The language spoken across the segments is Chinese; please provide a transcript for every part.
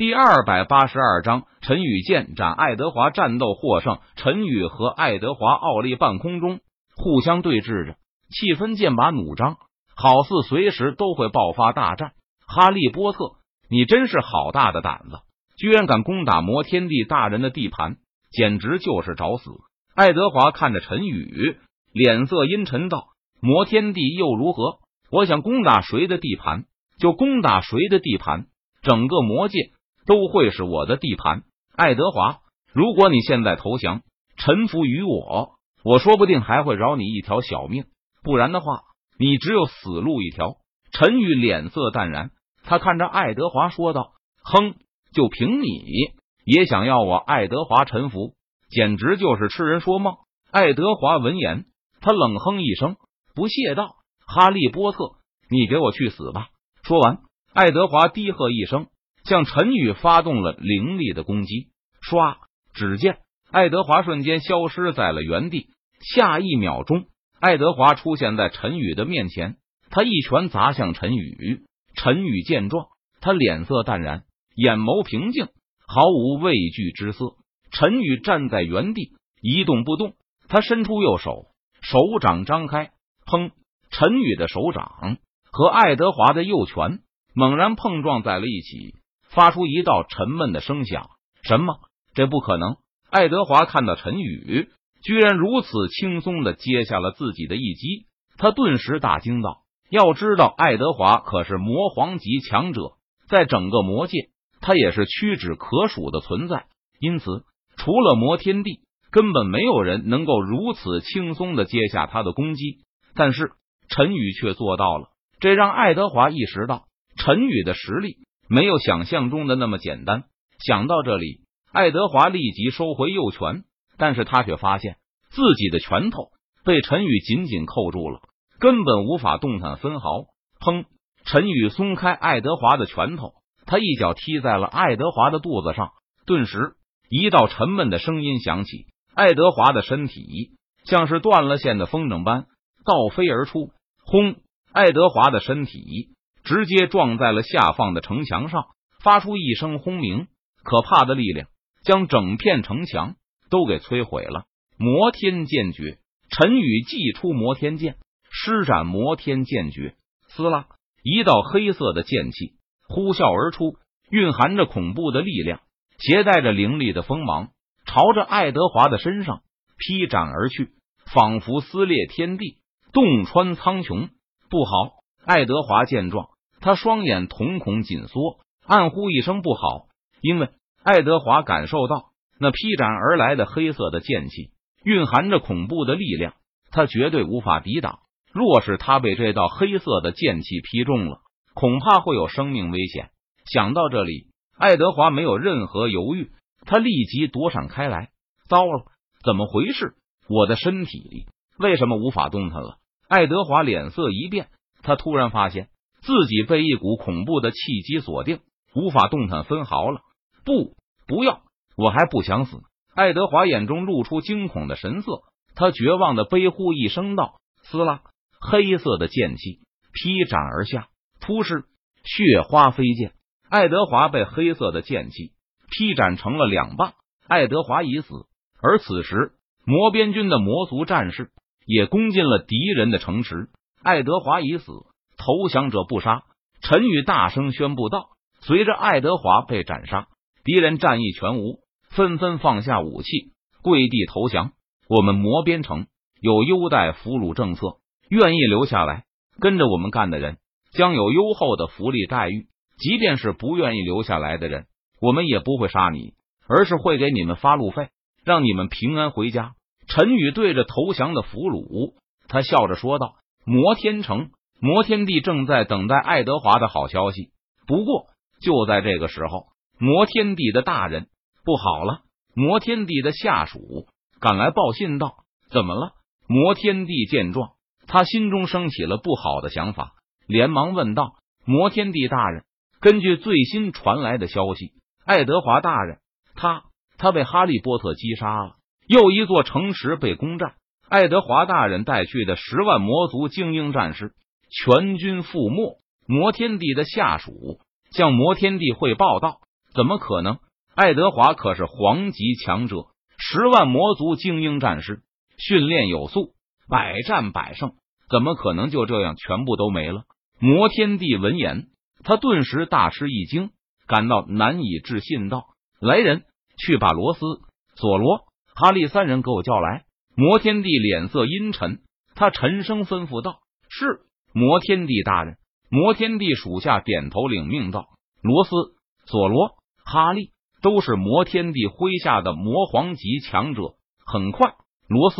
第二百八十二章，陈宇剑斩爱德华，战斗获胜。陈宇和爱德华傲立半空中，互相对峙着，气氛剑拔弩张，好似随时都会爆发大战。哈利波特，你真是好大的胆子，居然敢攻打摩天帝大人的地盘，简直就是找死！爱德华看着陈宇，脸色阴沉道：“摩天帝又如何？我想攻打谁的地盘，就攻打谁的地盘，整个魔界。”都会是我的地盘，爱德华。如果你现在投降，臣服于我，我说不定还会饶你一条小命。不然的话，你只有死路一条。陈宇脸色淡然，他看着爱德华说道：“哼，就凭你也想要我爱德华臣服，简直就是痴人说梦。”爱德华闻言，他冷哼一声，不屑道：“哈利波特，你给我去死吧！”说完，爱德华低喝一声。向陈宇发动了凌厉的攻击，唰！只见爱德华瞬间消失在了原地。下一秒钟，爱德华出现在陈宇的面前，他一拳砸向陈宇。陈宇见状，他脸色淡然，眼眸平静，毫无畏惧之色。陈宇站在原地一动不动，他伸出右手，手掌张开，砰！陈宇的手掌和爱德华的右拳猛然碰撞在了一起。发出一道沉闷的声响。什么？这不可能！爱德华看到陈宇居然如此轻松的接下了自己的一击，他顿时大惊道：“要知道，爱德华可是魔皇级强者，在整个魔界，他也是屈指可数的存在。因此，除了魔天帝，根本没有人能够如此轻松的接下他的攻击。但是，陈宇却做到了，这让爱德华意识到陈宇的实力。”没有想象中的那么简单。想到这里，爱德华立即收回右拳，但是他却发现自己的拳头被陈宇紧紧扣住了，根本无法动弹分毫。砰！陈宇松开爱德华的拳头，他一脚踢在了爱德华的肚子上，顿时一道沉闷的声音响起，爱德华的身体像是断了线的风筝般倒飞而出，轰！爱德华的身体。直接撞在了下方的城墙上，发出一声轰鸣，可怕的力量将整片城墙都给摧毁了。摩天剑诀，陈宇祭出摩天剑，施展摩天剑诀，撕拉，一道黑色的剑气呼啸而出，蕴含着恐怖的力量，携带着凌厉的锋芒，朝着爱德华的身上劈斩而去，仿佛撕裂天地，洞穿苍穹。不好！爱德华见状，他双眼瞳孔紧缩，暗呼一声不好。因为爱德华感受到那劈斩而来的黑色的剑气蕴含着恐怖的力量，他绝对无法抵挡。若是他被这道黑色的剑气劈中了，恐怕会有生命危险。想到这里，爱德华没有任何犹豫，他立即躲闪开来。糟了，怎么回事？我的身体里为什么无法动弹了？爱德华脸色一变。他突然发现自己被一股恐怖的气机锁定，无法动弹分毫了。不，不要！我还不想死！爱德华眼中露出惊恐的神色，他绝望的悲呼一声道：“撕拉！”黑色的剑气劈斩而下，突施血花飞溅。爱德华被黑色的剑气劈斩成了两半，爱德华已死。而此时，魔边军的魔族战士也攻进了敌人的城池。爱德华已死，投降者不杀。陈宇大声宣布道：“随着爱德华被斩杀，敌人战意全无，纷纷放下武器，跪地投降。我们魔边城有优待俘虏政策，愿意留下来跟着我们干的人，将有优厚的福利待遇。即便是不愿意留下来的人，我们也不会杀你，而是会给你们发路费，让你们平安回家。”陈宇对着投降的俘虏，他笑着说道。摩天城，摩天帝正在等待爱德华的好消息。不过，就在这个时候，摩天帝的大人不好了。摩天帝的下属赶来报信道：“怎么了？”摩天帝见状，他心中升起了不好的想法，连忙问道：“摩天帝大人，根据最新传来的消息，爱德华大人他他被哈利波特击杀了，又一座城池被攻占。”爱德华大人带去的十万魔族精英战士全军覆没。摩天帝的下属向摩天帝汇报道：“怎么可能？爱德华可是皇级强者，十万魔族精英战士，训练有素，百战百胜，怎么可能就这样全部都没了？摩天帝闻言，他顿时大吃一惊，感到难以置信，道：“来人，去把罗斯、索罗、哈利三人给我叫来。”摩天帝脸色阴沉，他沉声吩咐道：“是，摩天帝大人。”摩天帝属下点头领命道：“罗斯、索罗、哈利都是摩天帝麾下的魔皇级强者。”很快，罗斯、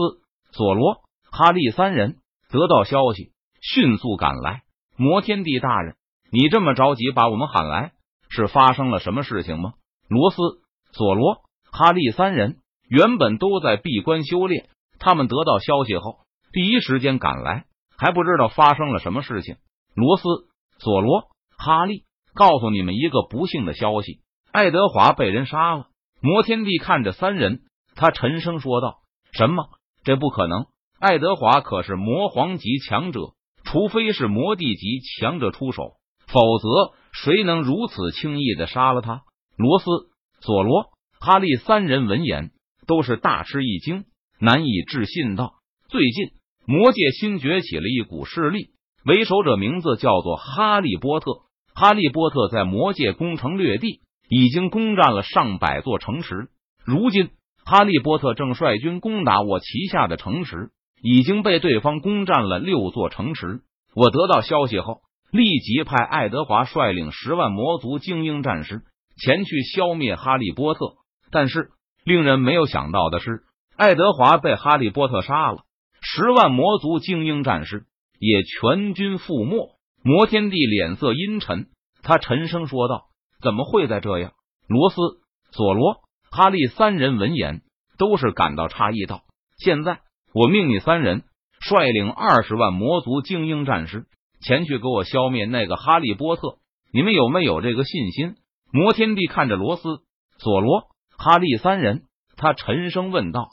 索罗、哈利三人得到消息，迅速赶来。摩天帝大人，你这么着急把我们喊来，是发生了什么事情吗？罗斯、索罗、哈利三人原本都在闭关修炼，他们得到消息后，第一时间赶来，还不知道发生了什么事情。罗斯、索罗、哈利，告诉你们一个不幸的消息：爱德华被人杀了。摩天帝看着三人，他沉声说道：“什么？这不可能！爱德华可是魔皇级强者，除非是魔帝级强者出手，否则谁能如此轻易的杀了他？”罗斯、索罗、哈利三人闻言都是大吃一惊，难以置信道：“最近魔界新崛起了一股势力。”为首者名字叫做哈利波特。哈利波特在魔界攻城略地，已经攻占了上百座城池。如今，哈利波特正率军攻打我旗下的城池，已经被对方攻占了六座城池。我得到消息后，立即派爱德华率领十万魔族精英战士前去消灭哈利波特。但是，令人没有想到的是，爱德华被哈利波特杀了，十万魔族精英战士。也全军覆没。摩天帝脸色阴沉，他沉声说道：“怎么会在这样？”罗斯、索罗、哈利三人闻言都是感到诧异，道：“现在我命你三人率领二十万魔族精英战士前去给我消灭那个哈利波特，你们有没有这个信心？”摩天帝看着罗斯、索罗、哈利三人，他沉声问道：“